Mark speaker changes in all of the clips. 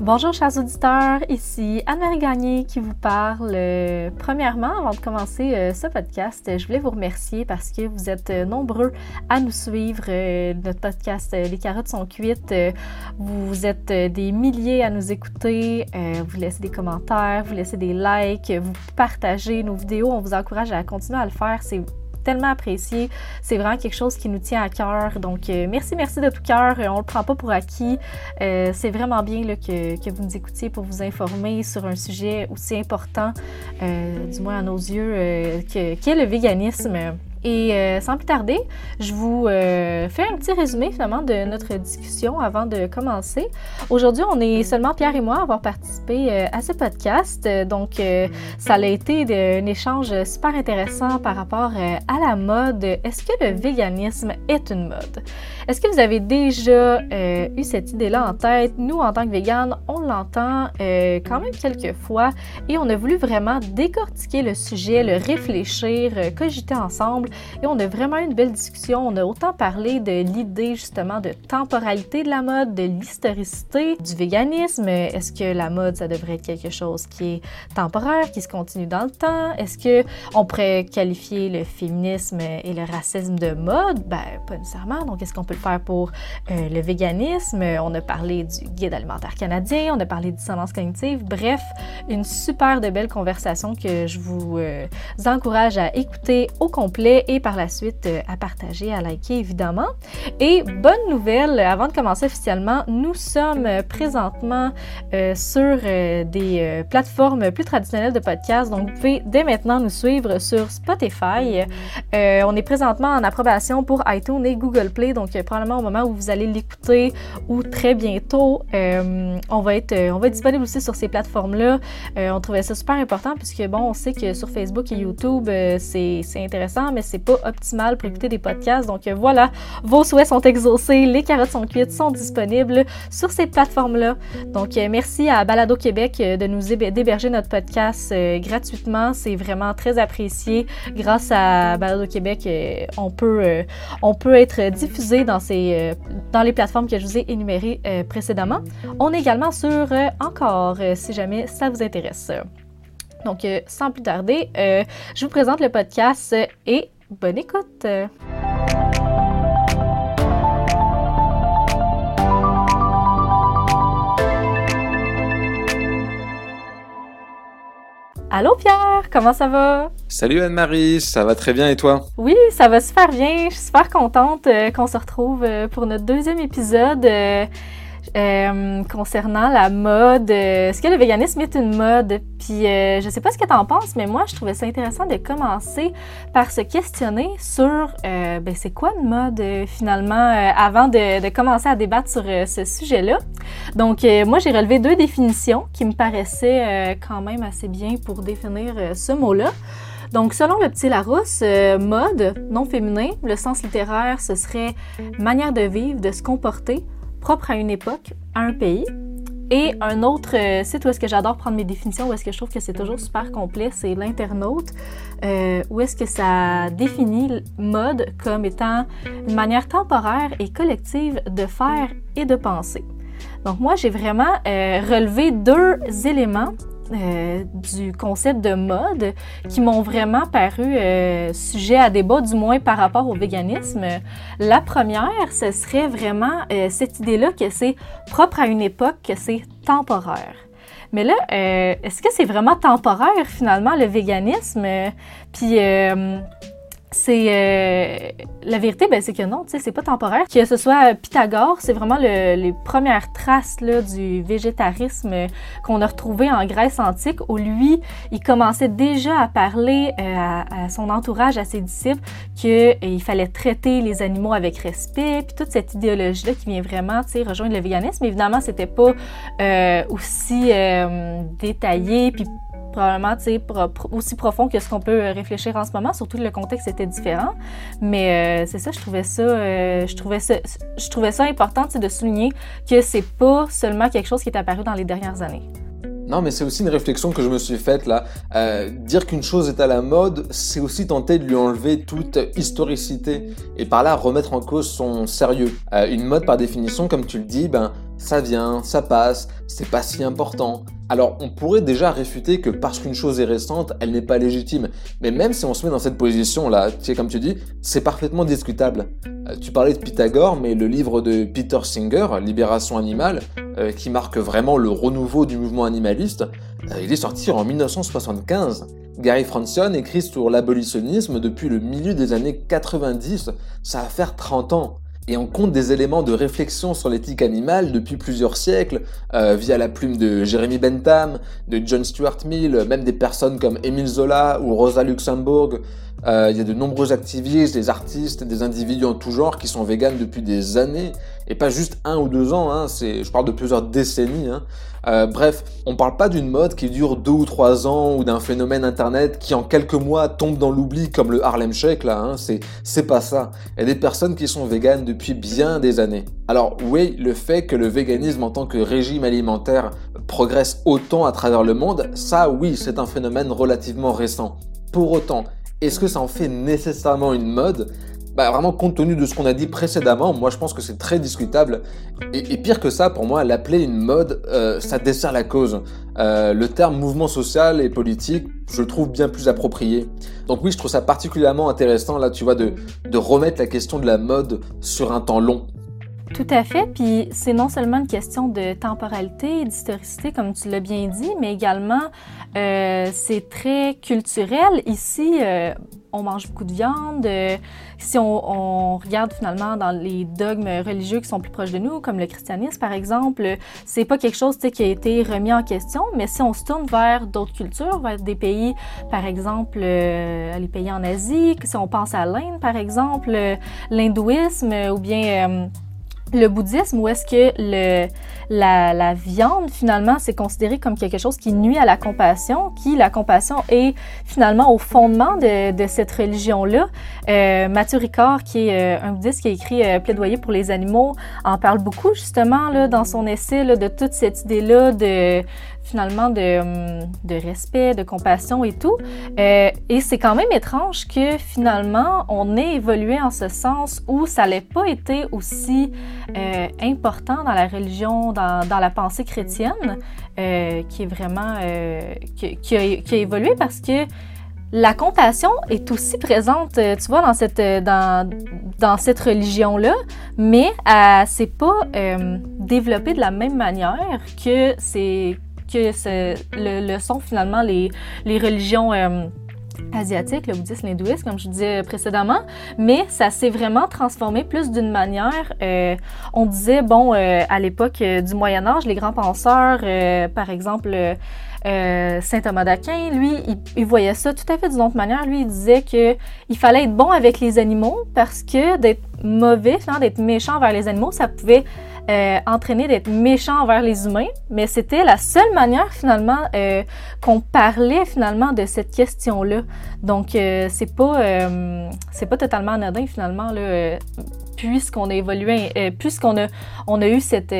Speaker 1: Bonjour chers auditeurs, ici Anne-Marie Gagné qui vous parle. premièrement, avant de commencer euh, ce podcast, je voulais vous remercier parce que vous êtes nombreux à nous suivre. Euh, notre podcast euh, Les carottes sont cuites. vous êtes des milliers à nous écouter. vous laissez des commentaires, vous laissez des likes, vous partagez nos vidéos. On vous encourage à continuer à le faire. Apprécié. C'est vraiment quelque chose qui nous tient à cœur. Donc, euh, merci, merci de tout cœur. Euh, on le prend pas pour acquis. Euh, c'est vraiment bien que, vous nous écoutiez pour vous informer sur un sujet aussi important, du moins à nos yeux, qu'est le véganisme. Et euh, sans plus tarder, je vous euh, fais un petit résumé finalement de notre discussion avant de commencer. Aujourd'hui, on est seulement Pierre et moi à avoir participé euh, à ce podcast. Donc, ça a été un échange super intéressant par rapport à la mode. Est-ce que le véganisme est une mode? Est-ce que vous avez déjà eu cette idée-là en tête? Nous, en tant que véganes, on l'entend quand même quelques fois et on a voulu vraiment décortiquer le sujet, le réfléchir, cogiter ensemble et on a vraiment eu une belle discussion. On a autant parlé de l'idée justement de temporalité de la mode, de l'historicité, du véganisme. Est-ce que la mode, ça devrait être quelque chose qui est temporaire, qui se continue dans le temps? Est-ce que on pourrait qualifier le féminisme et le racisme de mode? Ben, pas nécessairement. Donc, est-ce qu'on peut faire pour euh, le véganisme? On a parlé du guide alimentaire canadien, on a parlé de dissonance cognitive. Bref, une super de belle conversation que je vous euh, encourage à écouter au complet et par la suite euh, à partager, à liker évidemment. Et bonne nouvelle, avant de commencer officiellement, nous sommes présentement sur des plateformes plus traditionnelles de podcast. Donc vous pouvez dès maintenant nous suivre sur Spotify. on est présentement en approbation pour iTunes et Google Play. Donc probablement au moment où vous allez l'écouter ou très bientôt, on, va être, on va être disponible aussi sur ces plateformes-là. on trouvait ça super important puisque bon, on sait que sur Facebook et YouTube, c'est intéressant, mais c'est pas optimal pour écouter des podcasts. Donc euh, voilà, vos souhaits sont exaucés, les carottes sont cuites, sont disponibles sur ces plateformes-là. Donc euh, merci à Balado Québec euh, de nous héberger notre podcast gratuitement. C'est vraiment très apprécié. Grâce à Balado Québec, on peut, on peut être diffusé dans, ces, dans les plateformes que je vous ai énumérées précédemment. On est également sur Encore, si jamais ça vous intéresse. Donc, sans plus tarder, je vous présente le podcast et Bonne écoute! Allô Pierre, comment ça va?
Speaker 2: Salut Anne-Marie, ça va très bien et toi?
Speaker 1: Oui, ça va super bien. Je suis super contente euh, qu'on se retrouve euh, pour notre deuxième épisode. Euh, concernant la mode. Est-ce que le véganisme est une mode? Puis je sais pas ce que tu en penses, mais moi, je trouvais ça intéressant de commencer par se questionner sur ben, c'est quoi une mode finalement avant de, commencer à débattre sur ce sujet-là. Donc, moi, j'ai relevé deux définitions qui me paraissaient quand même assez bien pour définir ce mot-là. Donc, selon le petit Larousse, mode, non féminin, le sens littéraire, ce serait manière de vivre, de se comporter, propre à une époque, à un pays. Et un autre euh, site où est-ce que j'adore prendre mes définitions, où est-ce que je trouve que c'est toujours super complet, c'est l'internaute, euh, où est-ce que ça définit mode comme étant une manière temporaire et collective de faire et de penser. Donc moi, j'ai vraiment euh, relevé deux éléments euh, du concept de mode qui m'ont vraiment paru euh, sujet à débat, du moins par rapport au véganisme. La première, ce serait vraiment euh, cette idée-là que c'est propre à une époque, que c'est temporaire. Mais là, est-ce que c'est vraiment temporaire finalement le véganisme? Puis c'est euh, la vérité, ben, c'est que non, tu sais, c'est pas temporaire. Que ce soit Pythagore, c'est vraiment les premières traces là, du végétarisme qu'on a retrouvé en Grèce antique, où lui, il commençait déjà à parler euh, à, son entourage, à ses disciples, qu'il euh, fallait traiter les animaux avec respect, puis toute cette idéologie-là qui vient vraiment, tu sais, rejoindre le véganisme. Évidemment, c'était pas aussi détaillé puis probablement aussi profond que ce qu'on peut réfléchir en ce moment, surtout le contexte était différent. Mais euh, c'est ça, je trouvais ça, euh, je trouvais ça, je trouvais ça important de souligner que c'est pas seulement quelque chose qui est apparu dans les dernières années.
Speaker 2: Non, mais c'est aussi une réflexion que je me suis faite là. Euh, dire qu'une chose est à la mode, c'est aussi tenter de lui enlever toute historicité et par là remettre en cause son sérieux. une mode, par définition, comme tu le dis, ben, ça vient, ça passe, c'est pas si important. Alors, on pourrait déjà réfuter que parce qu'une chose est récente, elle n'est pas légitime. Mais même si on se met dans cette position-là, tu sais, comme tu dis, c'est parfaitement discutable. Euh, tu parlais de Pythagore, mais le livre de Peter Singer, Libération animale, euh, qui marque vraiment le renouveau du mouvement animaliste, euh, il est sorti en 1975. Gary Francione écrit sur l'abolitionnisme depuis le milieu des années 90. Ça va faire 30 ans et on compte des éléments de réflexion sur l'éthique animale depuis plusieurs siècles, euh, via la plume de Jeremy Bentham, de John Stuart Mill, même des personnes comme Émile Zola ou Rosa Euh, il y a de nombreux activistes, des artistes, des individus en tout genre qui sont véganes depuis des années, et pas juste un ou deux ans, hein, c'est, je parle de plusieurs décennies. Hein. Euh, bref, on parle pas d'une mode qui dure deux ou trois ans ou d'un phénomène internet qui en quelques mois tombe dans l'oubli comme le Harlem Shake là, hein. c'est, c'est pas ça. Il y a des personnes qui sont véganes depuis bien des années. Alors oui, le fait que le véganisme en tant que régime alimentaire progresse autant à travers le monde, ça oui, c'est un phénomène relativement récent. Pour autant, est-ce que ça en fait nécessairement une mode? Bah, vraiment compte tenu de ce qu'on a dit précédemment, moi je pense que c'est très discutable. Et, pire que ça, pour moi, l'appeler une mode, euh, ça dessert la cause. Euh, le terme mouvement social et politique, je le trouve bien plus approprié. Donc oui, je trouve ça particulièrement intéressant, là, tu vois, de, de remettre la question de la mode sur un temps long.
Speaker 1: Tout à fait. Puis c'est non seulement une question de temporalité et d'historicité, comme tu l'as bien dit, mais également euh, c'est très culturel. Ici, euh, on mange beaucoup de viande. Euh, si on, regarde finalement dans les dogmes religieux qui sont plus proches de nous, comme le christianisme par exemple, c'est pas quelque chose qui a été remis en question. Mais si on se tourne vers d'autres cultures, vers des pays, par exemple, les pays en Asie, si on pense à l'Inde par exemple, l'hindouisme ou bien le bouddhisme où est-ce que le, la, la, viande, finalement, c'est considéré comme quelque chose qui nuit à la compassion, qui, la compassion, est finalement au fondement de, de cette religion-là. Euh, Mathieu Ricard, qui est euh, un bouddhiste qui a écrit euh, Plaidoyer pour les animaux, en parle beaucoup, justement, là, dans son essai, là, de toute cette idée-là de, finalement de, hum, de, respect, de compassion et tout. Euh, et c'est quand même étrange que finalement on ait évolué en ce sens où ça n'ait pas été aussi euh, important dans la religion, dans, dans la pensée chrétienne, euh, qui est vraiment qui, a, qui, a, évolué parce que la compassion est aussi présente, tu vois, dans cette, dans, dans cette religion-là, mais s'est pas développée de la même manière que c'est que le, sont finalement les, religions euh, asiatiques, le bouddhisme, l'hindouisme, comme je disais précédemment, mais ça s'est vraiment transformé plus d'une manière. Euh, on disait, bon, euh, à l'époque du Moyen Âge, les grands penseurs, par exemple, Saint Thomas d'Aquin, lui, il, il, voyait ça tout à fait d'une autre manière. Lui, il disait que il fallait être bon avec les animaux parce que d'être mauvais, d'être méchant vers les animaux, ça pouvait euh, entraîné d'être méchant envers les humains, mais c'était la seule manière finalement euh, qu'on parlait finalement de cette question-là. Donc euh, c'est pas euh, c'est pas totalement anodin finalement là, puisqu'on a évolué, puisqu'on a on a eu cette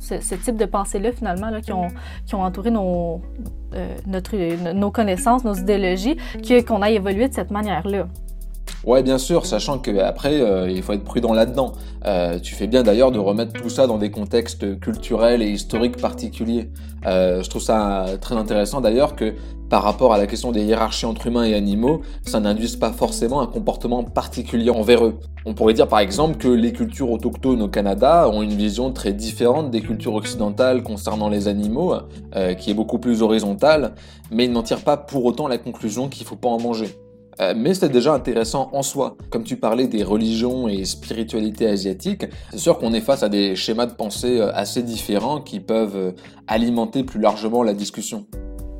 Speaker 1: ce, type de pensée-là, finalement, là, qui, ont, qui ont entouré nos, notre, nos connaissances, nos idéologies, qu'on a évolué de cette manière-là.
Speaker 2: Ouais, bien sûr, sachant qu'après, euh, il faut être prudent là-dedans. Euh, tu fais bien d'ailleurs de remettre tout ça dans des contextes culturels et historiques particuliers. Euh, je trouve ça très intéressant d'ailleurs que par rapport à la question des hiérarchies entre humains et animaux, ça n'induise pas forcément un comportement particulier envers eux. On pourrait dire par exemple que les cultures autochtones au Canada ont une vision très différente des cultures occidentales concernant les animaux, euh, qui est beaucoup plus horizontale, mais ils n'en tirent pas pour autant la conclusion qu'il ne faut pas en manger. Euh, mais c'est déjà intéressant en soi. Comme tu parlais des religions et spiritualités asiatiques, c'est sûr qu'on est face à des schémas de pensée euh, assez différents qui peuvent euh, alimenter plus largement la discussion.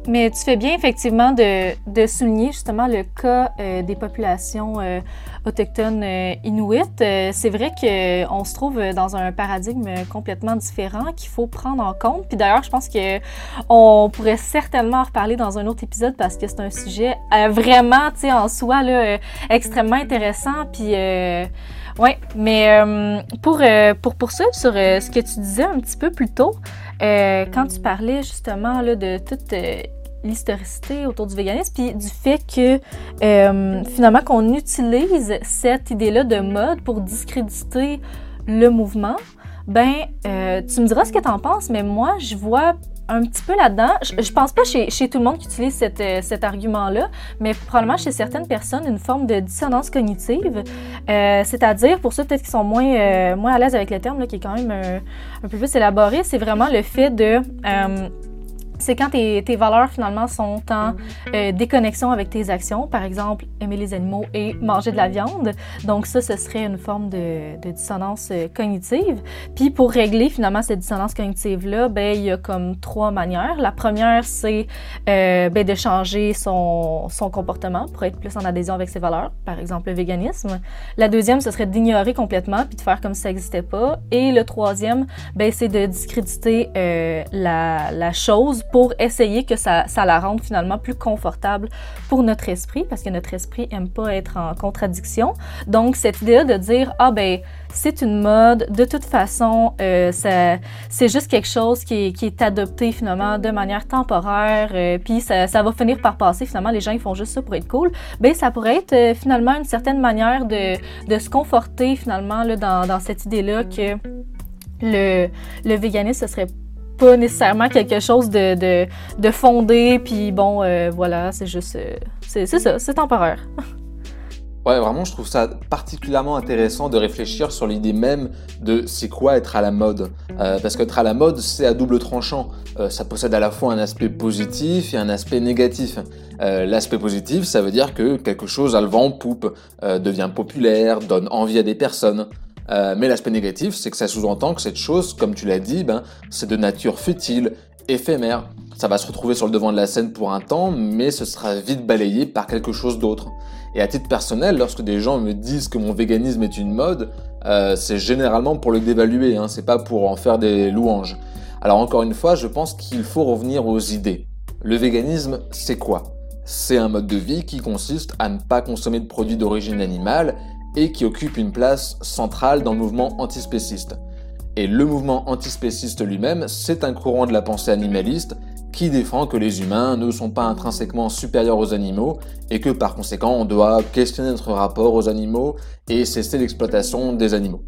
Speaker 1: Mais tu fais bien effectivement de, de souligner justement le cas euh, des populations euh, autochtones euh, inuites. c'est vrai qu'on se trouve dans un paradigme complètement différent qu'il faut prendre en compte. Puis d'ailleurs, je pense que on pourrait certainement en reparler dans un autre épisode parce que c'est un sujet vraiment, tu sais, en soi là, extrêmement intéressant. Puis oui, mais pour, pour poursuivre sur ce que tu disais un petit peu plus tôt, quand tu parlais justement là, de toute l'historicité autour du véganisme, puis du fait que euh, finalement qu'on utilise cette idée-là de mode pour discréditer le mouvement. ben, euh, tu me diras ce que tu en penses, mais moi, je vois un petit peu là-dedans. Je, je, pense pas chez, chez, tout le monde qui utilise cette, euh, cet argument-là, mais probablement chez certaines personnes, une forme de dissonance cognitive. C'est-à-dire, pour ceux peut-être qui sont moins, euh, moins à l'aise avec le terme, qui est quand même un peu plus élaboré, c'est vraiment le fait de c'est quand tes, tes, valeurs finalement sont en euh, déconnexion avec tes actions, par exemple aimer les animaux et manger de la viande. Donc ça, ce serait une forme de, de dissonance euh, cognitive. Puis pour régler finalement cette dissonance cognitive-là, ben il y a comme trois manières. La première, c'est euh, ben, de changer son, son comportement pour être plus en adhésion avec ses valeurs, par exemple le véganisme. La deuxième, ce serait d'ignorer complètement puis de faire comme si ça n'existait pas. Et le troisième, ben, c'est de discréditer euh, la, la chose pour essayer que ça, ça, la rende finalement plus confortable pour notre esprit, parce que notre esprit aime pas être en contradiction. Donc, cette idée-là de dire, ah ben, c'est une mode, de toute façon, euh, c'est juste quelque chose qui est, qui est, adopté finalement de manière temporaire, euh, puis ça, ça, va finir par passer, finalement, les gens ils font juste ça pour être cool, ben ça pourrait être euh, finalement une certaine manière de, de se conforter finalement là, dans, dans cette idée-là que le, le véganisme, ce serait pas nécessairement quelque chose de, de, fondé, puis bon, euh, voilà, c'est juste. Euh, c'est ça, c'est temporaire.
Speaker 2: Ouais, vraiment, je trouve ça particulièrement intéressant de réfléchir sur l'idée même de c'est quoi être à la mode. Euh, parce qu'être à la mode, c'est à double tranchant. Euh, ça possède à la fois un aspect positif et un aspect négatif. Euh, L'aspect positif, ça veut dire que quelque chose a le vent en poupe, devient populaire, donne envie à des personnes. Euh, mais l'aspect négatif, c'est que ça sous-entend que cette chose, comme tu l'as dit, ben, c'est de nature futile, éphémère. Ça va se retrouver sur le devant de la scène pour un temps, mais ce sera vite balayé par quelque chose d'autre. Et à titre personnel, lorsque des gens me disent que mon véganisme est une mode, euh, c'est généralement pour le dévaluer, hein, c'est pas pour en faire des louanges. Alors encore une fois, je pense qu'il faut revenir aux idées. Le véganisme, c'est quoi? C'est un mode de vie qui consiste à ne pas consommer de produits d'origine animale et qui occupe une place centrale dans le mouvement antispéciste. Et le mouvement antispéciste lui-même, c'est un courant de la pensée animaliste qui défend que les humains ne sont pas intrinsèquement supérieurs aux animaux et que par conséquent on doit questionner notre rapport aux animaux et cesser l'exploitation des animaux.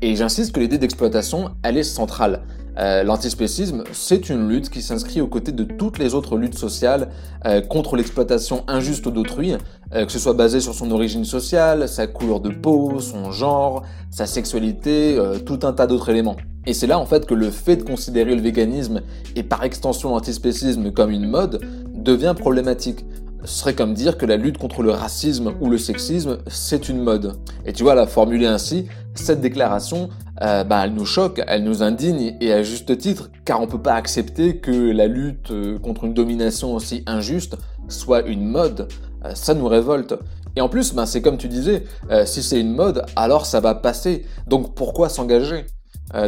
Speaker 2: Et j'insiste que l'idée d'exploitation, elle est centrale. Euh, L'antispécisme, c'est une lutte qui s'inscrit aux côtés de toutes les autres luttes sociales euh, contre l'exploitation injuste d'autrui, euh, que ce soit basé sur son origine sociale, sa couleur de peau, son genre, sa sexualité, euh, tout un tas d'autres éléments. Et c'est là en fait que le fait de considérer le véganisme et par extension l'antispécisme comme une mode devient problématique. Ce serait comme dire que la lutte contre le racisme ou le sexisme, c'est une mode. Et tu vois, la formuler ainsi, cette déclaration, euh, bah, elle nous choque, elle nous indigne, et à juste titre, car on peut pas accepter que la lutte euh, contre une domination aussi injuste soit une mode. Euh, ça nous révolte. Et en plus, bah, c'est comme tu disais, si c'est une mode, alors ça va passer. Donc pourquoi s'engager?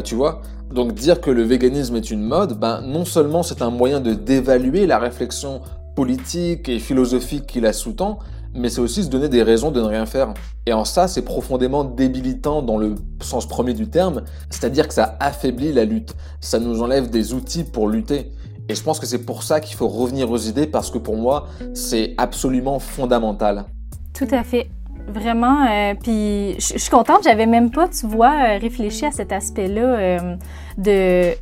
Speaker 2: Tu vois? Donc dire que le véganisme est une mode, ben non seulement c'est un moyen de dévaluer la réflexion politique et philosophique qui la sous-tend, mais c'est aussi se donner des raisons de ne rien faire. Et en ça, c'est profondément débilitant dans le sens premier du terme, c'est-à-dire que ça affaiblit la lutte, ça nous enlève des outils pour lutter. Et je pense que c'est pour ça qu'il faut revenir aux idées, parce que pour moi, c'est absolument fondamental.
Speaker 1: Tout à fait. Vraiment, euh, puis je suis contente, j'avais même pas, tu vois, euh, réfléchi à cet aspect-là euh, de,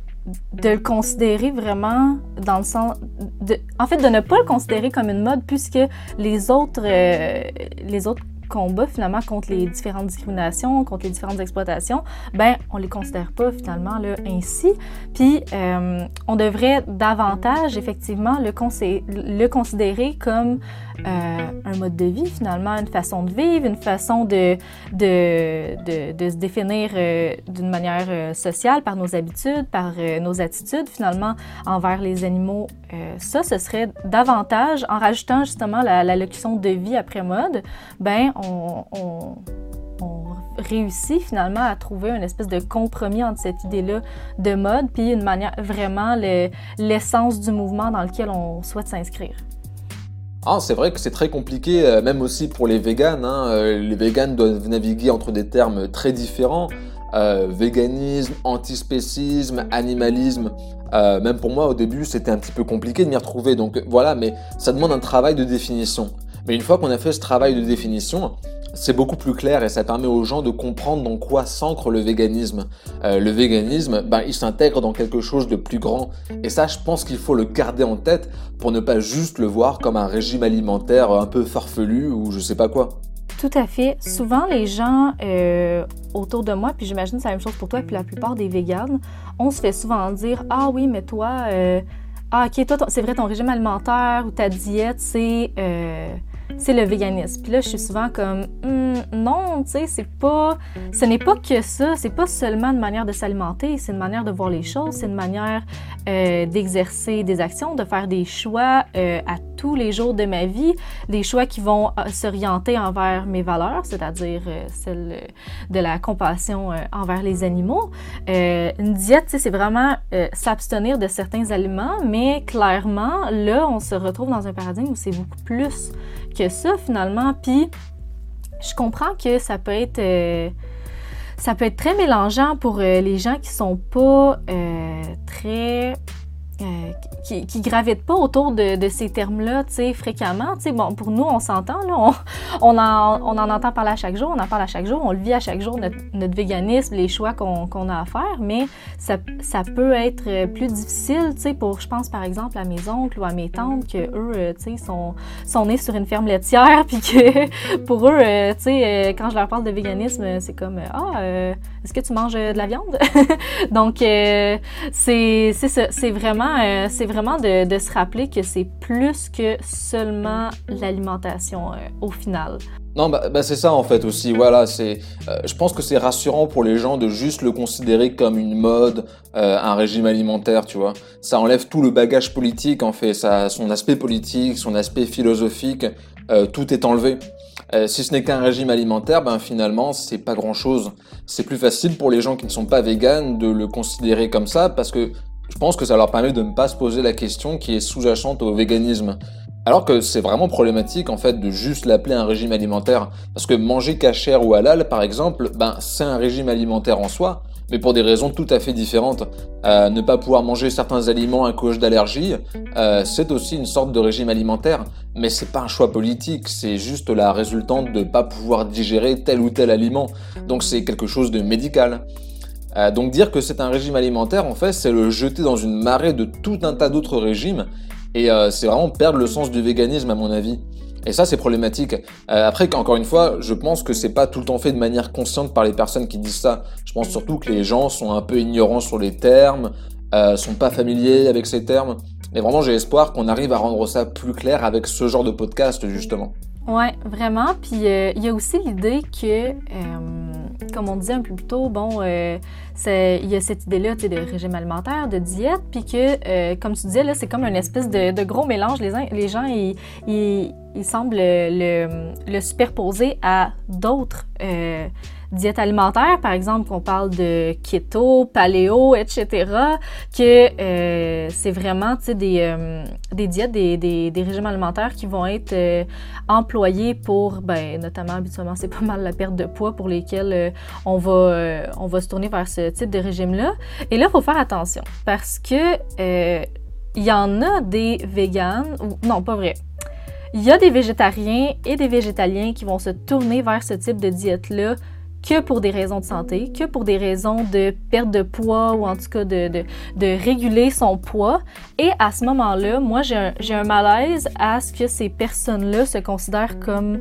Speaker 1: de le considérer vraiment dans le sens, de, en fait, de ne pas le considérer comme une mode puisque les autres, euh, les autres combats finalement contre les différentes discriminations, contre les différentes exploitations, ben on les considère pas finalement là ainsi. Puis euh, on devrait davantage effectivement le, le considérer comme euh, un mode de vie finalement, une façon de vivre, une façon de, de, de, se définir euh, d'une manière sociale par nos habitudes, par nos attitudes finalement envers les animaux. Ça, ce serait davantage en rajoutant justement la, la locution de vie après mode, ben on, réussit finalement à trouver une espèce de compromis entre cette idée-là de mode puis une manière vraiment l'essence du mouvement dans lequel on souhaite s'inscrire.
Speaker 2: Ah, c'est vrai que c'est très compliqué, euh, même aussi pour les véganes. Hein. Euh, les véganes doivent naviguer entre des termes très différents. Euh, véganisme, antispécisme, animalisme. Même pour moi, au début, c'était un petit peu compliqué de m'y retrouver. Donc voilà, mais ça demande un travail de définition. Mais une fois qu'on a fait ce travail de définition, c'est beaucoup plus clair et ça permet aux gens de comprendre dans quoi s'ancre le véganisme. Euh, le véganisme, ben, il s'intègre dans quelque chose de plus grand. Et ça, je pense qu'il faut le garder en tête pour ne pas juste le voir comme un régime alimentaire un peu farfelu ou je sais pas quoi.
Speaker 1: Tout à fait. Souvent, les gens euh, autour de moi, puis j'imagine que c'est la même chose pour toi, puis la plupart des véganes, on se fait souvent dire Ah oui, mais toi, euh, ah ok, toi, c'est vrai, ton régime alimentaire ou ta diète, c'est c'est le véganisme. Puis là, je suis souvent comme, hmm, non, tu sais, c'est pas, ce n'est pas que ça, c'est pas seulement une manière de s'alimenter, c'est une manière de voir les choses, c'est une manière euh, d'exercer des actions, de faire des choix euh, à tous les jours de ma vie, des choix qui vont euh, s'orienter envers mes valeurs, c'est-à-dire celle de la compassion envers les animaux. une diète, c'est vraiment s'abstenir de certains aliments, mais clairement, là, on se retrouve dans un paradigme où c'est beaucoup plus que ça finalement. Puis je comprends que ça peut être euh, ça peut être très mélangeant pour euh, les gens qui sont pas euh, très euh, qui, qui gravitent pas autour de, ces termes-là, tu sais, fréquemment. Tu sais, bon, pour nous, on s'entend, là, on, en, on, en, entend parler à chaque jour, on en parle à chaque jour, on le vit à chaque jour, notre, notre véganisme, les choix qu'on a à faire, mais ça, peut être plus difficile, tu sais, pour, je pense, par exemple, à mes oncles ou à mes tantes, que eux, euh, tu sais, sont, sont nés sur une ferme laitière, puis que pour eux, euh, tu sais, quand je leur parle de véganisme, c'est comme, ah, est-ce que tu manges de la viande? Donc, c'est c'est euh, c'est vraiment de, se rappeler que c'est plus que seulement l'alimentation euh, au final.
Speaker 2: Non, bah, bah, c'est ça en fait aussi. Voilà, c'est. Euh, je pense que c'est rassurant pour les gens de juste le considérer comme une mode, un régime alimentaire, tu vois. Ça enlève tout le bagage politique en fait, ça, son aspect politique, son aspect philosophique, tout est enlevé. si ce n'est qu'un régime alimentaire, ben finalement c'est pas grand chose. C'est plus facile pour les gens qui ne sont pas véganes de le considérer comme ça parce que je pense que ça leur permet de ne pas se poser la question qui est sous-jacente au véganisme. Alors que c'est vraiment problématique en fait de juste l'appeler un régime alimentaire. Parce que manger cachère ou halal par exemple, ben c'est un régime alimentaire en soi, mais pour des raisons tout à fait différentes. Euh, ne pas pouvoir manger certains aliments à cause d'allergies, euh, c'est aussi une sorte de régime alimentaire, mais c'est pas un choix politique, c'est juste la résultante de ne pas pouvoir digérer tel ou tel aliment. Donc c'est quelque chose de médical. Euh, donc dire que c'est un régime alimentaire, en fait, c'est le jeter dans une marée de tout un tas d'autres régimes, et euh, c'est vraiment perdre le sens du véganisme à mon avis. Et ça, c'est problématique. Euh, après, encore une fois, je pense que c'est pas tout le temps fait de manière consciente par les personnes qui disent ça. Je pense surtout que les gens sont un peu ignorants sur les termes, sont pas familiers avec ces termes. Mais vraiment, j'ai espoir qu'on arrive à rendre ça plus clair avec ce genre de podcast, justement.
Speaker 1: Ouais, vraiment. Puis il y a aussi l'idée que comme on disait un peu plus tôt, bon, euh, il y a cette idée-là de régime alimentaire, de diète, puis que, euh, comme tu disais, là, c'est comme une espèce de, gros mélange. Les, les gens, ils, ils, semblent le, le, superposer à d'autres euh, diète alimentaire, par exemple, qu'on parle de keto, paléo, etc., que euh, c'est vraiment des, euh, des diètes, des, des, des, régimes alimentaires qui vont être euh, employés pour, ben, notamment, habituellement, c'est pas mal la perte de poids pour lesquels on, va, on va se tourner vers ce type de régime-là. Et là, il faut faire attention parce que il y en a des véganes, ou non, pas vrai. Il y a des végétariens et des végétaliens qui vont se tourner vers ce type de diète-là que pour des raisons de santé, que pour des raisons de perte de poids ou en tout cas de, réguler son poids. Et à ce moment-là, moi, j'ai un, malaise à ce que ces personnes-là se considèrent comme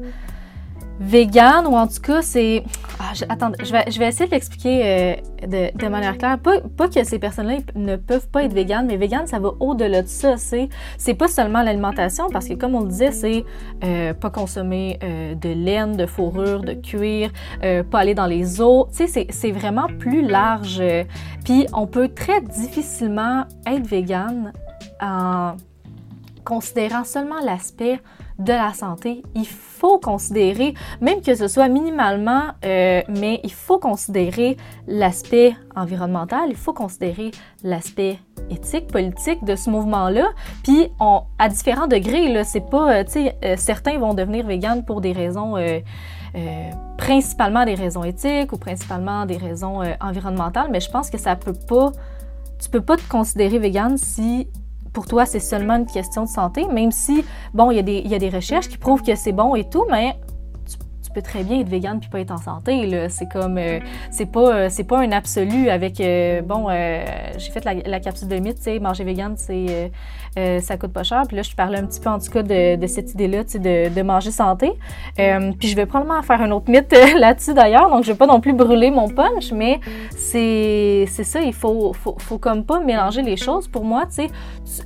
Speaker 1: vegan ou en tout cas c'est ah, je, vais, je vais essayer de l'expliquer euh, de, manière claire. Pas, pas que ces personnes-là ne peuvent pas être véganes mais vegan ça va au-delà de ça c'est c'est pas seulement l'alimentation parce que comme on le disait c'est euh, pas consommer euh, de laine de fourrure de cuir pas aller dans les eaux. Sais c'est vraiment plus large. Puis on peut très difficilement être vegan en considérant seulement l'aspect de la santé, il faut considérer, même que ce soit minimalement, euh, mais il faut considérer l'aspect environnemental, il faut considérer l'aspect éthique, politique de ce mouvement-là. Puis, on, à différents degrés, là, c'est pas, euh, tu sais, euh, certains vont devenir véganes pour des raisons, principalement des raisons éthiques ou principalement des raisons environnementales, mais je pense que ça peut pas, tu peux pas te considérer végane si pour toi, c'est seulement une question de santé, même si, bon, il y, y a des recherches qui prouvent que c'est bon et tout, mais très bien être vegan puis pas être en santé. C'est comme, euh, c'est pas, euh, pas un absolu avec, euh, bon, j'ai fait la, capsule de mythe, tu sais, manger vegan, c'est, ça coûte pas cher. Puis là, je parlais un petit peu en tout cas de, cette idée-là, tu sais, de, manger santé. puis je vais probablement faire un autre mythe là-dessus d'ailleurs, donc je vais pas non plus brûler mon punch, mais c'est, c'est ça, il faut, faut, faut comme pas mélanger les choses. Pour moi, tu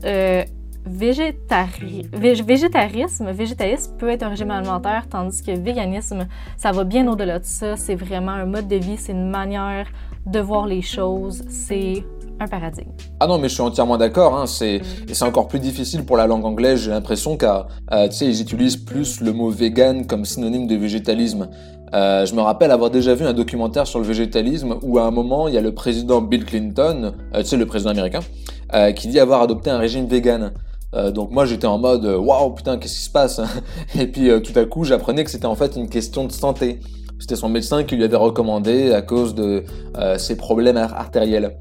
Speaker 1: sais, végétari... végétarisme, végétalisme peut être un régime alimentaire, tandis que véganisme, ça va bien au-delà de ça. C'est vraiment un mode de vie, c'est une manière de voir les choses, c'est un paradigme.
Speaker 2: Ah non, mais je suis entièrement d'accord. Hein, c'est et c'est encore plus difficile pour la langue anglaise, j'ai l'impression, car euh, ils utilisent plus le mot vegan comme synonyme de végétalisme. Euh, je me rappelle avoir déjà vu un documentaire sur le végétalisme où à un moment il y a le président Bill Clinton, euh, tu sais le président américain, qui dit avoir adopté un régime vegan. Euh, donc moi j'étais en mode euh, waouh putain qu'est-ce qui se passe Et puis euh, tout à coup j'apprenais que c'était en fait une question de santé. C'était son médecin qui lui avait recommandé à cause de ses problèmes artériels.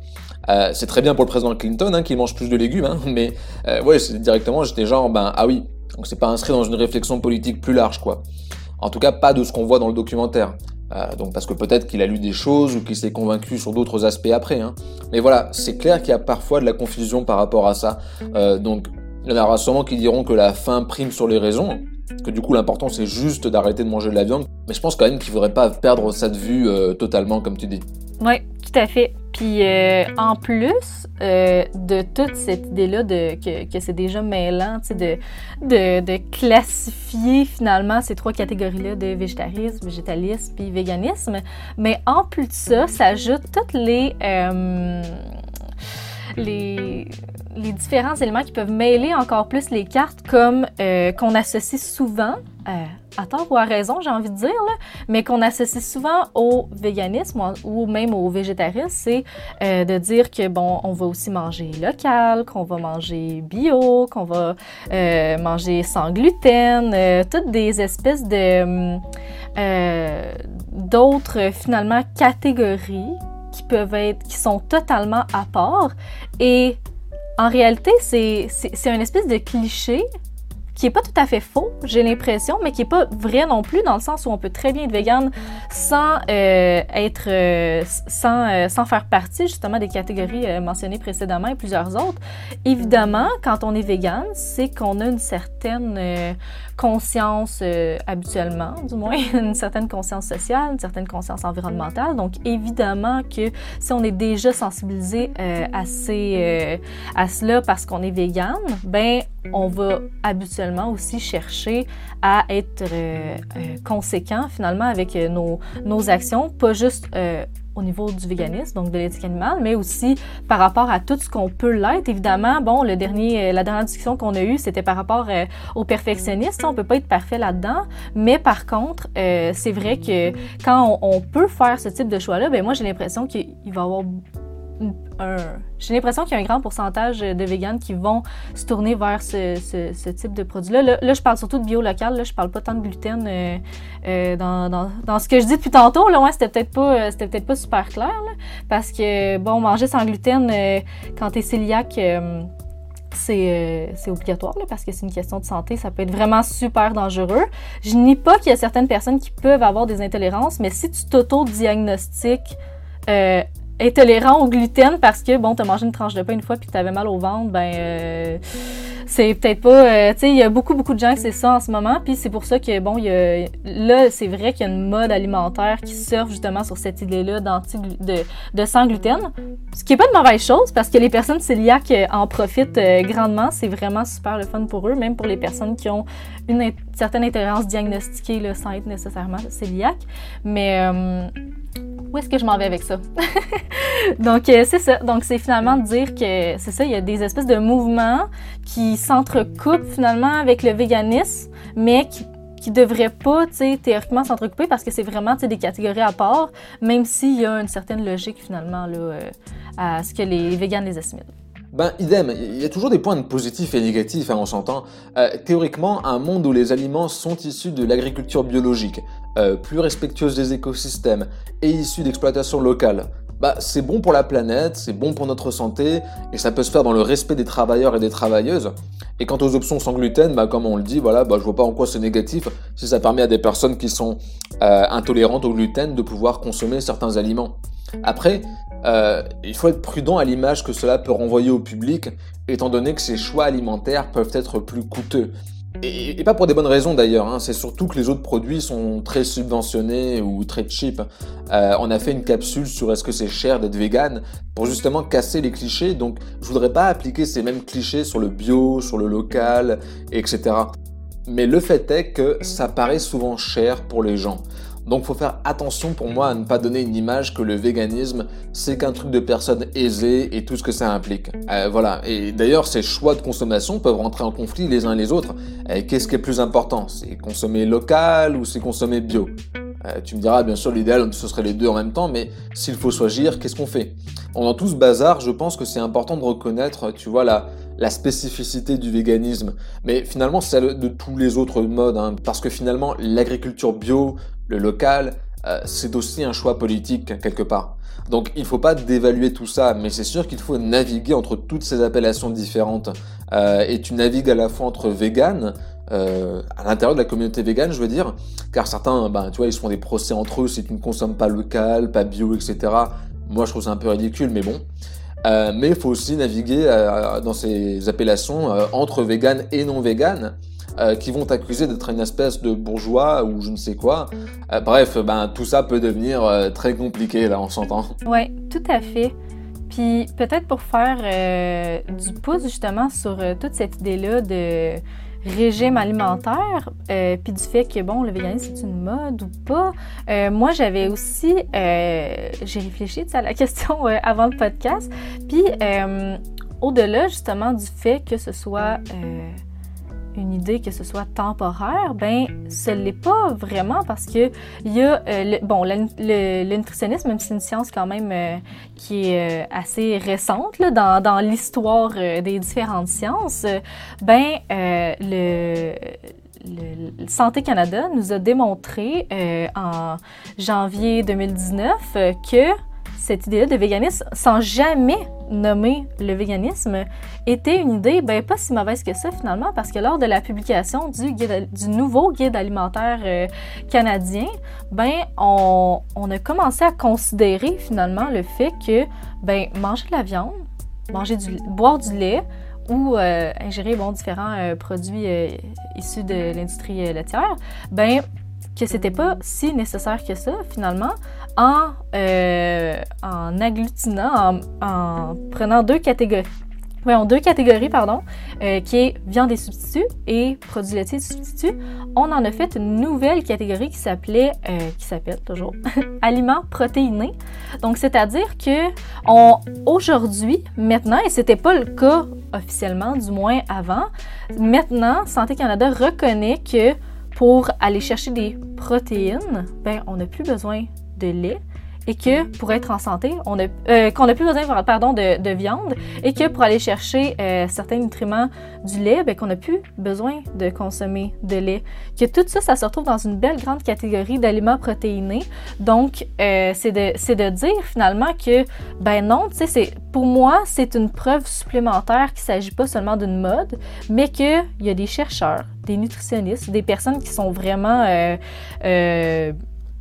Speaker 2: c'est très bien pour le président Clinton hein, qu'il mange plus de légumes, hein, mais ouais directement j'étais genre ben ah oui donc c'est pas inscrit dans une réflexion politique plus large quoi. En tout cas pas de ce qu'on voit dans le documentaire. donc parce que peut-être qu'il a lu des choses ou qu'il s'est convaincu sur d'autres aspects après. Hein. Mais voilà, c'est clair qu'il y a parfois de la confusion par rapport à ça. donc il y en aura sûrement qui diront que la faim prime sur les raisons, que du coup l'important c'est juste d'arrêter de manger de la viande, mais je pense quand même qu'il ne faudrait pas perdre ça de vue euh, totalement comme tu dis.
Speaker 1: Oui, tout à fait. Puis euh, en plus euh, de toute cette idée-là de, que, c'est déjà mêlant, de, de, de, classifier finalement ces trois catégories-là de végétarisme, végétalisme puis véganisme, mais en plus de ça, ça ajoute toutes les les, différents éléments qui peuvent mêler encore plus les cartes, comme euh, qu'on associe souvent, euh, à tort ou à raison, j'ai envie de dire, mais qu'on associe souvent au véganisme ou même au végétarisme, c'est euh, de dire que, bon, on va aussi manger local, qu'on va manger bio, qu'on va manger sans gluten, toutes des espèces de d'autres, finalement, catégories qui peuvent être, qui sont totalement à part. Et en réalité, c'est une espèce de cliché qui est pas tout à fait faux, j'ai l'impression, mais qui est pas vrai non plus dans le sens où on peut très bien être vegan sans euh, être euh, sans, euh, sans faire partie justement des catégories mentionnées précédemment et plusieurs autres. Évidemment, quand on est vegan, c'est qu'on a une certaine conscience habituellement, du moins une certaine conscience sociale, une certaine conscience environnementale. Donc évidemment que si on est déjà sensibilisé à, ces, à cela parce qu'on est vegan, ben on va habituellement aussi chercher à être euh, euh, conséquent finalement avec euh, nos, nos, actions, pas juste au niveau du véganisme, donc de l'éthique animale, mais aussi par rapport à tout ce qu'on peut l'être. Évidemment, bon, le dernier, la dernière discussion qu'on a eue, c'était par rapport aux perfectionnistes. On peut pas être parfait là-dedans, mais par contre, c'est vrai que quand on, on, peut faire ce type de choix-là, ben moi j'ai l'impression qu'il va y avoir j'ai l'impression qu'il y a un grand pourcentage de véganes qui vont se tourner vers ce, type de produit-là. Là, je parle surtout de bio local, là, je parle pas tant de gluten euh, euh, dans, ce que je dis depuis tantôt. Là, ouais, c'était peut-être pas, euh, peut-être pas super clair, parce que, bon, manger sans gluten quand tu es cœliaque, c'est obligatoire parce que c'est une question de santé, ça peut être vraiment super dangereux. Je nie pas qu'il y a certaines personnes qui peuvent avoir des intolérances, mais si tu t'auto-diagnostiques intolérant au gluten parce que, bon, t'as mangé une tranche de pain une fois puis que t'avais mal au ventre, ben, euh, c'est peut-être pas. Euh, tu sais, il y a beaucoup, beaucoup de gens qui c'est ça en ce moment. Puis c'est pour ça que, bon, y a, là, c'est vrai qu'il y a une mode alimentaire qui surfe justement sur cette idée-là de, de sans gluten. Ce qui est pas de mauvaise chose parce que les personnes cœliaques euh, en profitent grandement. C'est vraiment super le fun pour eux, même pour les personnes qui ont une certaine intolérance diagnostiquée là, sans être nécessairement cœliaque. Mais où est-ce que je m'en vais avec ça? Donc, euh, c'est ça. Donc, c'est finalement de dire que c'est ça, il y a des espèces de mouvements qui s'entrecoupent finalement avec le véganisme, mais qui qui devraient pas, théoriquement s'entrecouper parce que c'est vraiment, des catégories à part, même s'il y a une certaine logique finalement là, euh, à ce que les véganes les assimilent.
Speaker 2: Ben, idem, il y a toujours des points positifs et négatifs, hein, on s'entend. Euh, théoriquement, un monde où les aliments sont issus de l'agriculture biologique, euh, plus respectueuse des écosystèmes et issus d'exploitation locale, bah, c'est bon pour la planète, c'est bon pour notre santé, et ça peut se faire dans le respect des travailleurs et des travailleuses. Et quant aux options sans gluten, bah, comme on le dit, voilà, bah, je vois pas en quoi c'est négatif si ça permet à des personnes qui sont euh, intolérantes au gluten de pouvoir consommer certains aliments. Après, euh, il faut être prudent à l'image que cela peut renvoyer au public, étant donné que ces choix alimentaires peuvent être plus coûteux. Et, pas pour des bonnes raisons d'ailleurs, hein. c'est surtout que les autres produits sont très subventionnés ou très cheap. Euh, on a fait une capsule sur est-ce que c'est cher d'être vegan pour justement casser les clichés, donc je voudrais pas appliquer ces mêmes clichés sur le bio, sur le local, etc. Mais le fait est que ça paraît souvent cher pour les gens. Donc faut faire attention pour moi à ne pas donner une image que le véganisme c'est qu'un truc de personnes aisées et tout ce que ça implique. Euh, voilà. Et d'ailleurs ces choix de consommation peuvent rentrer en conflit les uns les autres. Euh, qu'est-ce qui est plus important? C'est consommer local ou c'est consommer bio? Euh, tu me diras, bien sûr, l'idéal, ce serait les deux en même temps, mais s'il faut choisir, qu'est-ce qu'on fait? Dans tout ce bazar, je pense que c'est important de reconnaître, tu vois, la, la spécificité du véganisme, mais finalement celle de tous les autres modes, hein, parce que finalement, l'agriculture bio, le local, euh, c'est aussi un choix politique quelque part. Donc il ne faut pas dévaluer tout ça, mais c'est sûr qu'il faut naviguer entre toutes ces appellations différentes. Euh, et tu navigues à la fois entre vegan, euh, à l'intérieur de la communauté végane, je veux dire, car certains, ben, tu vois, ils se font des procès entre eux si tu ne consommes pas local, pas bio, etc. Moi, je trouve ça un peu ridicule, mais bon. mais il faut aussi naviguer dans ces appellations entre vegan et non vegan. Euh, qui vont t'accuser d'être une espèce de bourgeois ou je ne sais quoi. Euh, bref, ben, tout ça peut devenir euh, très compliqué, là, on s'entend.
Speaker 1: Oui, tout à fait. Puis peut-être pour faire du pouce justement sur toute cette idée-là de régime alimentaire, puis du fait que, bon, le véganisme, c'est une mode ou pas. moi, j'avais aussi, j'ai réfléchi à la question avant le podcast, puis au-delà justement du fait que ce soit une idée que ce soit temporaire, ben ce l'est pas vraiment parce que il y a euh, le, bon le, nutritionnisme, même si c'est une science quand même euh, qui est euh, assez récente là, dans, dans l'histoire des différentes sciences, ben le le, Santé Canada nous a démontré en janvier 2019 que cette idée-là de véganisme, sans jamais nommer le véganisme, était une idée ben, pas si mauvaise que ça finalement, parce que lors de la publication du, nouveau guide alimentaire euh, canadien, ben, on, on, a commencé à considérer finalement le fait que ben, manger de la viande, manger du, boire du lait, ou euh, ingérer bon, différents euh, produits issus de l'industrie laitière, ben que c'était pas si nécessaire que ça finalement en, euh, en agglutinant, en, prenant deux catégories. en deux catégories, pardon, euh, qui est viande et substituts et produits laitiers et substituts. On en a fait une nouvelle catégorie qui s'appelait, euh, qui s'appelle toujours, aliments protéinés. Donc, c'est-à-dire que on, aujourd'hui, maintenant, et c'était pas le cas officiellement, du moins avant, maintenant, Santé Canada reconnaît que pour aller chercher des protéines, ben, on n'a plus besoin de lait et que pour être en santé, on a, euh, qu'on n'a plus besoin pardon, de, viande et que pour aller chercher euh, certains nutriments du lait, ben, qu'on n'a plus besoin de consommer de lait. Que tout ça, ça se retrouve dans une belle grande catégorie d'aliments protéinés. Donc, euh, c'est, de, c'est de dire finalement que, ben non, tu sais, pour moi, c'est une preuve supplémentaire qu'il ne s'agit pas seulement d'une mode, mais qu'il y a des chercheurs, des nutritionnistes, des personnes qui sont vraiment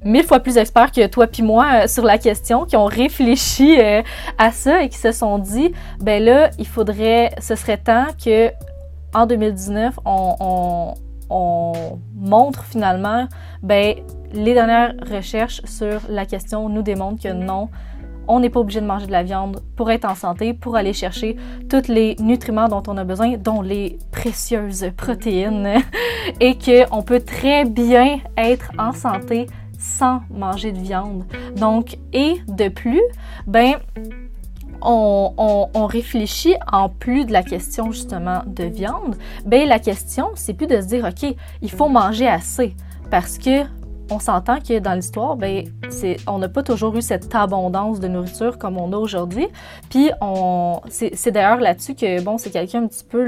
Speaker 1: mille fois plus experts que toi puis moi euh, sur la question, qui ont réfléchi euh, à ça et qui se sont dit, ben là, il faudrait, ce serait temps que en 2019, on, montre finalement, ben les dernières recherches sur la question nous démontrent que non, on n'est pas obligé de manger de la viande pour être en santé, pour aller chercher tous les nutriments dont on a besoin, dont les précieuses protéines, et qu'on peut très bien être en santé sans manger de viande. Donc, et de plus, ben, on, réfléchit en plus de la question justement de viande, ben la question, c'est plus de se dire, OK, il faut manger assez parce que on s'entend que dans l'histoire, ben, on n'a pas toujours eu cette abondance de nourriture comme on a aujourd'hui. Puis c'est d'ailleurs là-dessus que, bon, c'est quelqu'un un petit peu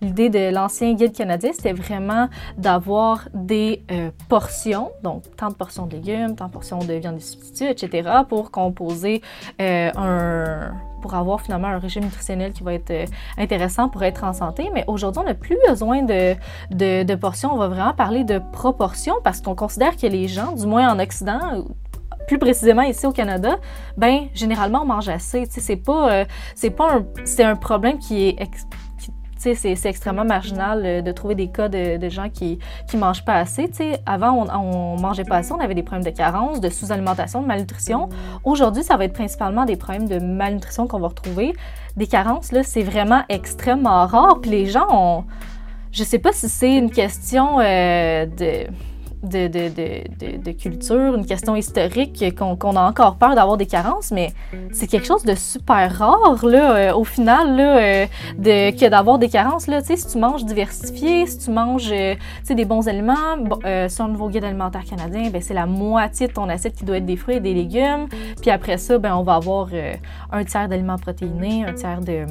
Speaker 1: l'idée de l'ancien guide canadien, c'était vraiment d'avoir des euh, portions, donc tant de portions de légumes, tant de portions de viande de substitut, etc., pour composer euh, un pour avoir finalement un régime nutritionnel qui va être euh, intéressant pour être en santé. Mais aujourd'hui, on n'a plus besoin de, de, portions. On va vraiment parler de proportions parce qu'on considère que les gens, du moins en Occident, plus précisément ici au Canada, ben généralement on mange assez. C'est pas, euh, pas c'est un problème qui est c'est extrêmement marginal euh, de trouver des cas de, gens qui ne mangent pas assez. avant, on, ne mangeait pas assez, on avait des problèmes de carence, de sous-alimentation, de malnutrition. Aujourd'hui, ça va être principalement des problèmes de malnutrition qu'on va retrouver. Des carences, là, c'est vraiment extrêmement rare. Puis les gens ont... Je sais pas si c'est une question euh, de de, de, de, de, culture, une question historique, qu'on a encore peur d'avoir des carences, mais c'est quelque chose de super rare, là, euh, au final, là, euh, de, que d'avoir des carences. Là, si tu manges diversifié, si tu manges euh, des bons aliments, sur le nouveau guide alimentaire canadien, ben, c'est la moitié de ton assiette qui doit être des fruits et des légumes. Puis après ça, ben, on va avoir un tiers d'aliments protéinés, un tiers de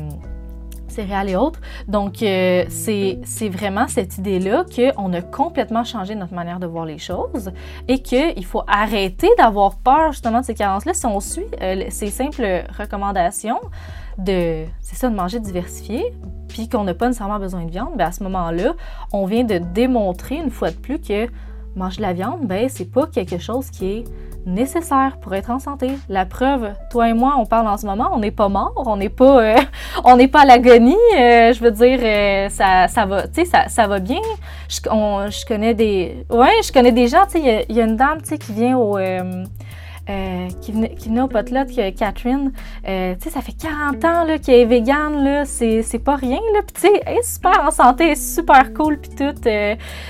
Speaker 1: céréales et autres. Donc, euh, c'est vraiment cette idée-là qu'on a complètement changé notre manière de voir les choses et qu'il faut arrêter d'avoir peur justement de ces carences-là si on suit euh, ces simples recommandations de, c'est ça, de manger diversifié, puis qu'on n'a pas nécessairement besoin de viande, bien à ce moment-là, on vient de démontrer une fois de plus que manger de la viande, ben c'est pas quelque chose qui est nécessaire pour être en santé. La preuve, toi et moi, on parle en ce moment, on n'est pas mort, on n'est pas, euh, on n'est pas à l'agonie. Euh, je veux dire, euh, ça, ça va, tu sais, ça, ça, va bien. Je, connais des, ouais, je connais des gens, tu sais, il y, a une dame, tu sais, qui vient au qui, venait, qui venait au Catherine, euh, tu sais, ça fait 40 ans qu'elle est végane, là, c'est, pas rien, là, puis tu sais, elle est super en santé, super cool, puis tout,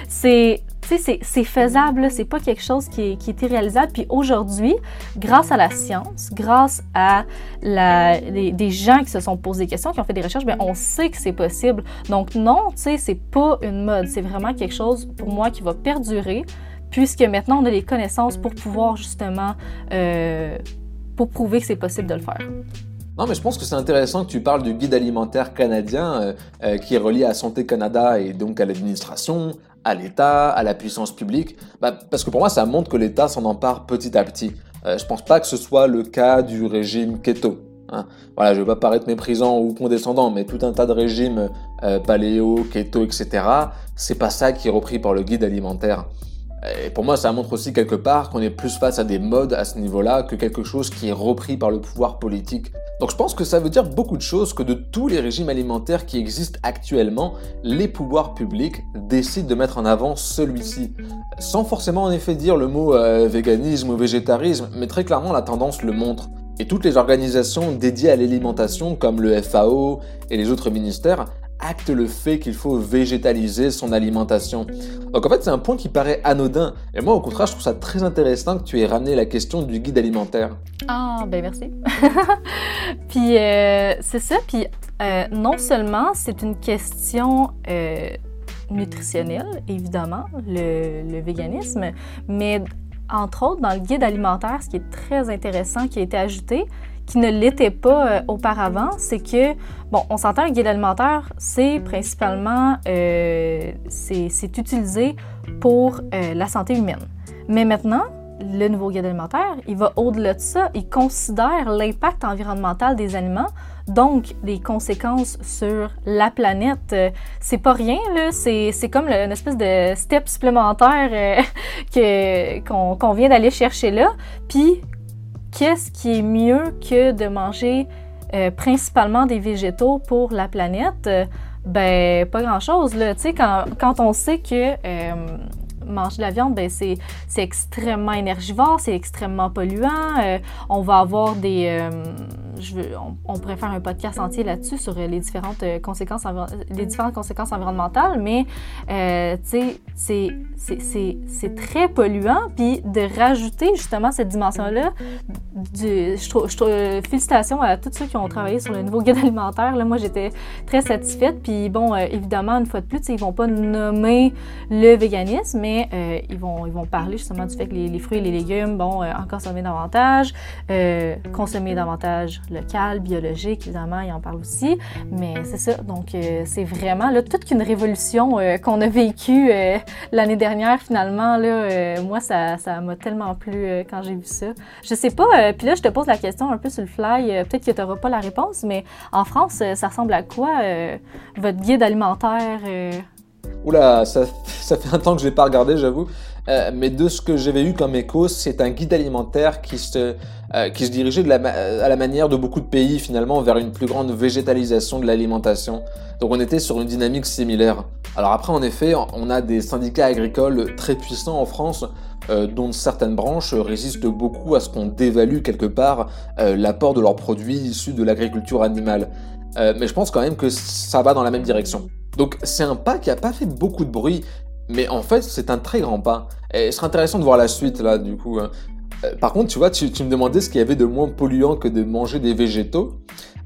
Speaker 1: c'est, c'est faisable, c'est pas quelque chose qui, est, qui était réalisable. Puis aujourd'hui, grâce à la science, grâce à des gens qui se sont posés des questions, qui ont fait des recherches, bien, on sait que c'est possible. Donc non, tu sais, c'est pas une mode, c'est vraiment quelque chose pour moi qui va perdurer, puisque maintenant on a les connaissances pour pouvoir justement, euh, pour prouver que c'est possible de le faire.
Speaker 2: Non, mais je pense que c'est intéressant que tu parles du guide alimentaire canadien euh, euh, qui est relié à Santé Canada et donc à l'administration, à l'État, à la puissance publique, bah, parce que pour moi, ça montre que l'État s'en empare petit à petit. Euh, je pense pas que ce soit le cas du régime keto. Hein. Voilà, je veux pas paraître méprisant ou condescendant, mais tout un tas de régimes euh, paléo, keto, etc., c'est pas ça qui est repris par le guide alimentaire. Et pour moi, ça montre aussi quelque part qu'on est plus face à des modes à ce niveau-là que quelque chose qui est repris par le pouvoir politique. Donc je pense que ça veut dire beaucoup de choses que de tous les régimes alimentaires qui existent actuellement, les pouvoirs publics décident de mettre en avant celui-ci. Sans forcément en effet dire le mot euh, véganisme ou végétarisme, mais très clairement la tendance le montre. Et toutes les organisations dédiées à l'alimentation, comme le FAO et les autres ministères, acte le fait qu'il faut végétaliser son alimentation. Donc en fait, c'est un point qui paraît anodin. Et moi, au contraire, je trouve ça très intéressant que tu aies ramené la question du guide alimentaire.
Speaker 1: Ah, ben merci. puis euh, c'est ça. Puis euh, non seulement c'est une question euh, nutritionnelle, évidemment, le, le véganisme, mais entre autres, dans le guide alimentaire, ce qui est très intéressant qui a été ajouté, qui ne l'était pas euh, auparavant, c'est que, bon, on s'entend, un guide alimentaire, c'est principalement, euh, c'est utilisé pour euh, la santé humaine. Mais maintenant, le nouveau guide alimentaire, il va au-delà de ça, il considère l'impact environnemental des aliments, donc les conséquences sur la planète. C'est pas rien, là, c'est comme une espèce de step supplémentaire qu'on vient d'aller chercher là. Puis qu'est-ce qui est mieux que de manger euh, principalement des végétaux pour la planète? Ben, pas grand-chose. Tu sais, quand, quand, on sait que euh, manger de la viande, ben, c'est extrêmement énergivore, c'est extrêmement polluant. Euh, on va avoir des, on, pourrait faire un podcast entier là-dessus sur les différentes conséquences, les différentes conséquences environnementales, mais sais, c'est très polluant. Puis de rajouter justement cette dimension-là, je trouve, félicitations à tous ceux qui ont travaillé sur le nouveau guide alimentaire. Là, moi, j'étais très satisfaite. Puis bon, évidemment, une fois de plus, ils vont pas nommer le véganisme, mais ils, vont, ils vont parler justement du fait que les, fruits et les légumes, bon, en consommer davantage, consommer davantage local, biologique, évidemment, ils en parlent aussi. Mais c'est ça. Donc, c'est vraiment là, toute une révolution qu'on a vécue l'année dernière, finalement. Là, moi, ça m'a tellement plu quand j'ai vu ça. Je sais pas, puis là, je te pose la question un peu sur le fly. Peut-être que tu n'auras pas la réponse, mais en France, ça ressemble à quoi, votre guide alimentaire?
Speaker 2: Oula, ça, ça fait un temps que je l'ai pas regardé, j'avoue. Euh, mais de ce que j'avais eu comme écho, c'est un guide alimentaire qui se, euh, qui se dirigeait la, à la manière de beaucoup de pays finalement vers une plus grande végétalisation de l'alimentation. Donc on était sur une dynamique similaire. Alors après, en effet, on a des syndicats agricoles très puissants en France, euh, dont certaines branches résistent beaucoup à ce qu'on dévalue quelque part l'apport de leurs produits issus de l'agriculture animale. mais je pense quand même que ça va dans la même direction. Donc c'est un pas qui n'a pas fait beaucoup de bruit, mais en fait c'est un très grand pas. Et ce serait intéressant de voir la suite là du coup. Euh, par contre, tu vois, tu, me demandais ce qu'il y avait de moins polluant que de manger des végétaux.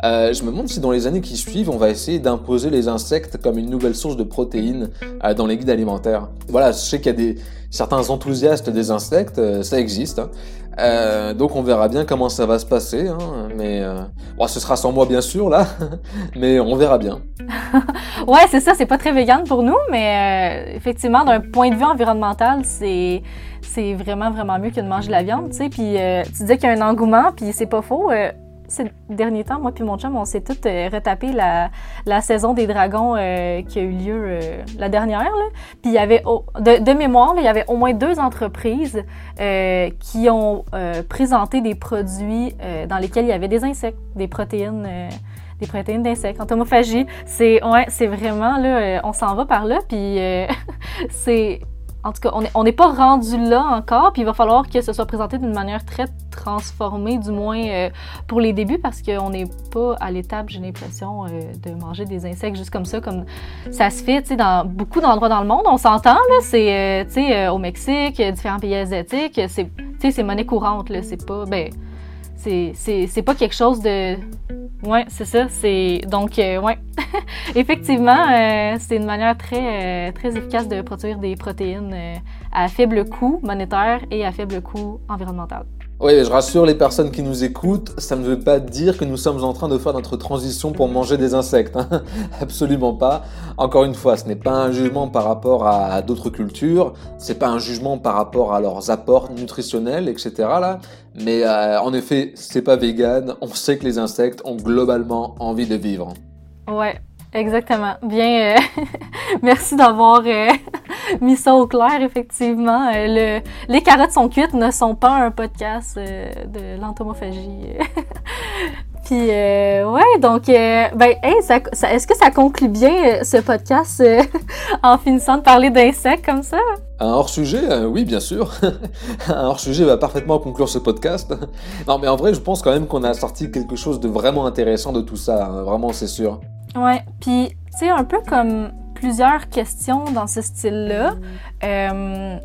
Speaker 2: Euh, je me demande si dans les années qui suivent, on va essayer d'imposer les insectes comme une nouvelle source de protéines euh, dans les guides alimentaires. Voilà, je sais qu'il y a des, certains enthousiastes des insectes, ça existe. Hein. Euh, donc on verra bien comment ça va se passer, hein, mais euh, bon, ce sera sans moi bien sûr là, mais on verra bien.
Speaker 1: ouais, c'est ça, c'est pas très vegan pour nous, mais euh, effectivement, d'un point de vue environnemental, c'est c'est vraiment vraiment mieux que de manger de la viande, tu sais. Puis tu disais qu'il y a un engouement, puis c'est pas faux ces derniers temps, moi puis mon chum, on s'est tous euh, retapé la, la, saison des dragons euh, qui a eu lieu euh, la dernière. Là. Puis il y avait, de, mémoire, il y avait au moins deux entreprises qui ont présenté des produits dans lesquels il y avait des insectes, des protéines des protéines d'insectes. Entomophagie, c'est ouais, c'est vraiment là, on s'en va par là, puis c'est en tout cas, on n'est pas rendu là encore, puis il va falloir que ce soit présenté d'une manière très transformée, du moins euh, pour les débuts, parce qu'on n'est pas à l'étape, j'ai l'impression, euh, de manger des insectes juste comme ça, comme ça se fait, tu sais, dans beaucoup d'endroits dans le monde. On s'entend, là, c'est, euh, tu sais, au Mexique, différents pays asiatiques, c'est, tu sais, c'est monnaie courante, là, c'est pas, ben, c'est pas quelque chose de oui, c'est ça. C'est donc euh, ouais. Effectivement, euh, c'est une manière très euh, très efficace de produire des protéines à faible coût monétaire et à faible coût environnemental.
Speaker 2: Oui, je rassure les personnes qui nous écoutent, ça ne veut pas dire que nous sommes en train de faire notre transition pour manger des insectes. Hein. Absolument pas. Encore une fois, ce n'est pas un jugement par rapport à d'autres cultures, c'est pas un jugement par rapport à leurs apports nutritionnels, etc. Là. Mais euh, en effet, c'est pas vegan. On sait que les insectes ont globalement envie de vivre.
Speaker 1: Ouais, Exactement. Bien, euh, merci d'avoir euh, mis ça au clair, effectivement. Euh, les carottes sont cuites ne sont pas un podcast de l'entomophagie. Puis, ouais, donc, ben, est-ce que ça conclut bien ce podcast en finissant de parler d'insectes comme ça?
Speaker 2: Un hors-sujet, oui, bien sûr. un hors-sujet va parfaitement conclure ce podcast. non, mais en vrai, je pense quand même qu'on a sorti quelque chose de vraiment intéressant de tout ça. Hein. Vraiment, c'est sûr.
Speaker 1: Ouais, puis sais, un peu comme plusieurs questions dans ce style-là, il euh,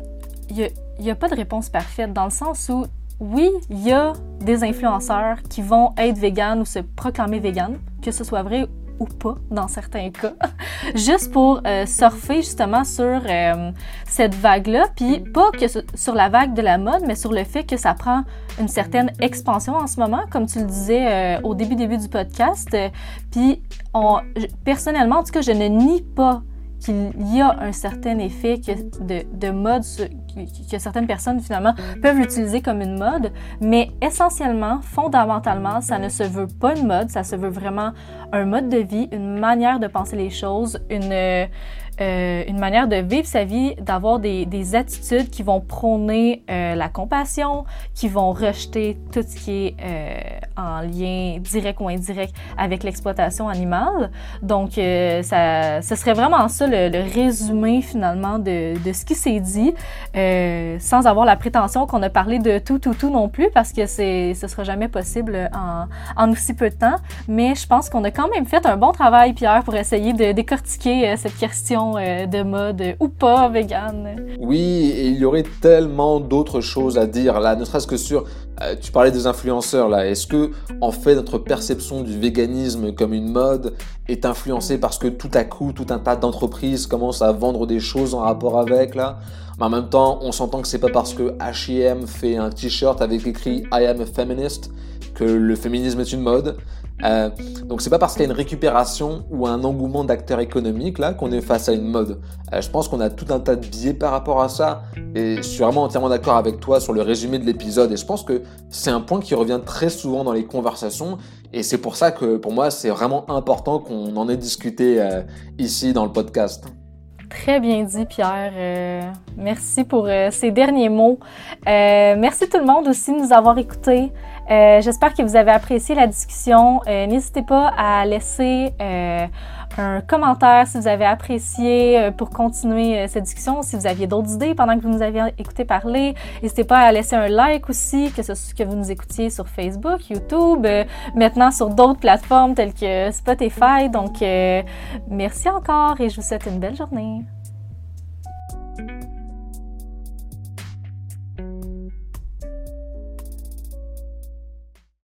Speaker 1: n'y a, a, pas de réponse parfaite dans le sens où, oui, il y a des influenceurs qui vont être véganes ou se proclamer véganes, que ce soit vrai ou pas dans certains cas, juste pour euh, surfer justement sur euh, cette vague-là, puis pas que sur la vague de la mode, mais sur le fait que ça prend une certaine expansion en ce moment, comme tu le disais euh, au début début du podcast. Puis on, personnellement, en tout cas, je ne nie pas qu'il y a un certain effet de mode que certaines personnes finalement peuvent l'utiliser comme une mode, mais essentiellement, fondamentalement, ça ne se veut pas une mode, ça se veut vraiment un mode de vie, une manière de penser les choses, une, euh, une manière de vivre sa vie, d'avoir des, des, attitudes qui vont prôner euh, la compassion, qui vont rejeter tout ce qui est euh, en lien direct ou indirect avec l'exploitation animale. Donc, ça, ce serait vraiment ça le, résumé finalement de, de ce qui s'est dit. euh, sans avoir la prétention qu'on a parlé de tout, tout, tout non plus, parce que ce sera jamais possible en, en aussi peu de temps. Mais je pense qu'on a quand même fait un bon travail, Pierre, pour essayer de décortiquer cette question de mode ou pas vegan.
Speaker 2: Oui, et il y aurait tellement d'autres choses à dire là, ne serait-ce que sur euh, tu parlais des influenceurs là. Est-ce que en fait notre perception du véganisme comme une mode est influencée parce que tout à coup tout un tas d'entreprises commencent à vendre des choses en rapport avec là? Mais en même temps, on s'entend que c'est pas parce que H&M fait un t-shirt avec écrit I am a feminist que le féminisme est une mode. Euh, donc c'est pas parce qu'il y a une récupération ou un engouement d'acteurs économiques là qu'on est face à une mode. Euh, je pense qu'on a tout un tas de biais par rapport à ça et je suis vraiment entièrement d'accord avec toi sur le résumé de l'épisode et je pense que c'est un point qui revient très souvent dans les conversations et c'est pour ça que pour moi c'est vraiment important qu'on en ait discuté euh, ici dans le podcast.
Speaker 1: Très bien dit, Pierre. Euh, merci pour ces derniers mots. merci tout le monde aussi de nous avoir écoutés. Euh, j'espère que vous avez apprécié la discussion. Euh, n'hésitez pas à laisser euh, un commentaire si vous avez apprécié pour continuer cette discussion. Si vous aviez d'autres idées pendant que vous nous avez écouté parler, n'hésitez pas à laisser un like aussi, que ce soit que vous nous écoutiez sur Facebook, YouTube, maintenant sur d'autres plateformes telles que Spotify. Donc, merci encore et je vous souhaite une belle journée.